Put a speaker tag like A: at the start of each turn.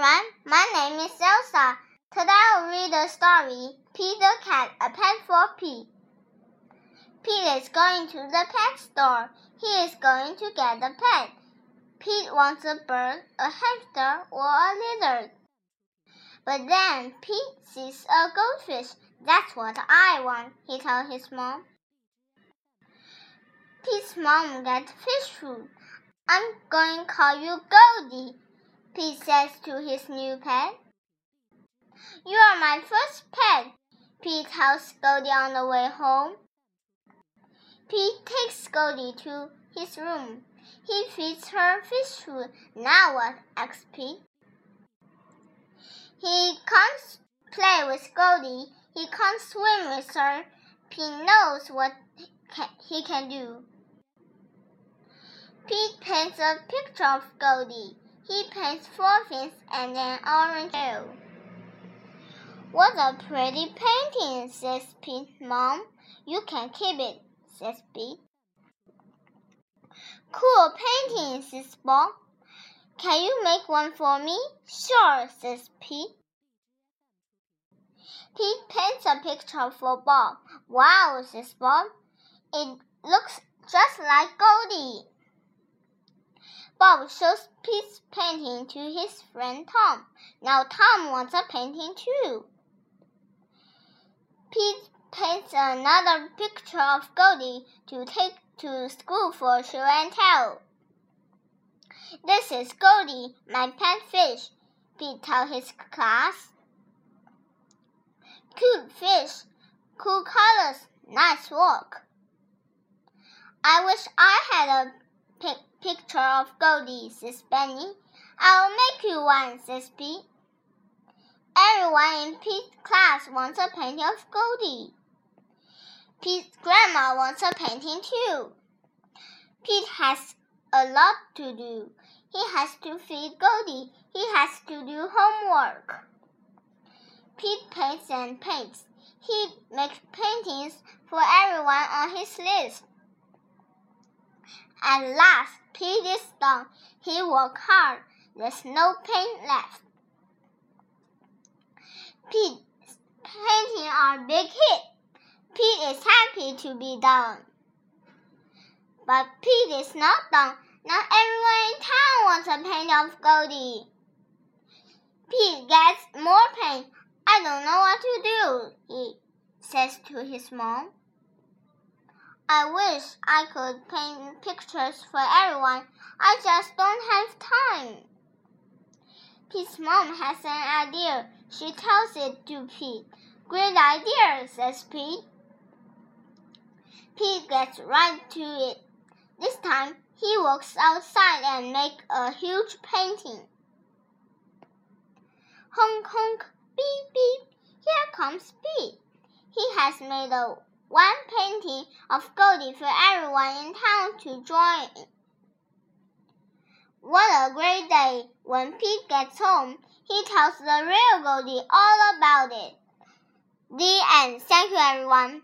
A: everyone, my name is Elsa. Today I'll read the story Pete the Cat, a pet for Pete. Pete is going to the pet store. He is going to get a pet. Pete wants a bird, a hamster, or a lizard. But then Pete sees a goldfish. That's what I want, he tells his mom. Pete's mom gets fish food. I'm going to call you Goldie, Pete says to his new pet. You are my first pet, Pete tells Goldie on the way home. Pete takes Goldie to his room. He feeds her fish food. Now what? asks Pete. He can't play with Goldie. He can't swim with her. Pete knows what he can do. Pete paints a picture of Goldie. He paints four fins and an orange tail. What a pretty painting, says Pete's mom. You can keep it, says Pete. Cool painting, says Bob. Can you make one for me? Sure, says Pete. Pete paints a picture for Bob. Wow, says Bob. It looks just like Goldie. Bob shows Pete's painting to his friend Tom. Now Tom wants a painting too. Pete paints another picture of Goldie to take to school for show and tell. This is Goldie, my pet fish, Pete tells his class. Cute fish, cool colors, nice work. I wish I had a picture of Goldie, says Benny. I'll make you one, says Pete. Everyone in Pete's class wants a painting of Goldie. Pete's grandma wants a painting too. Pete has a lot to do. He has to feed Goldie. He has to do homework. Pete paints and paints. He makes paintings for everyone on his list. At last, Pete is done. He worked hard. There's no paint left. Pete's painting are big hit. Pete is happy to be done. But Pete is not done. Not everyone in town wants a paint of Goldie. Pete gets more paint. I don't know what to do, he says to his mom. I wish I could paint pictures for everyone. I just don't have time. Pete's mom has an idea. She tells it to Pete. Great idea, says Pete. Pete gets right to it. This time, he walks outside and makes a huge painting. Honk honk, beep beep. Here comes Pete. He has made a one painting of Goldie for everyone in town to join. What a great day! When Pete gets home, he tells the real Goldie all about it. The end. Thank you, everyone.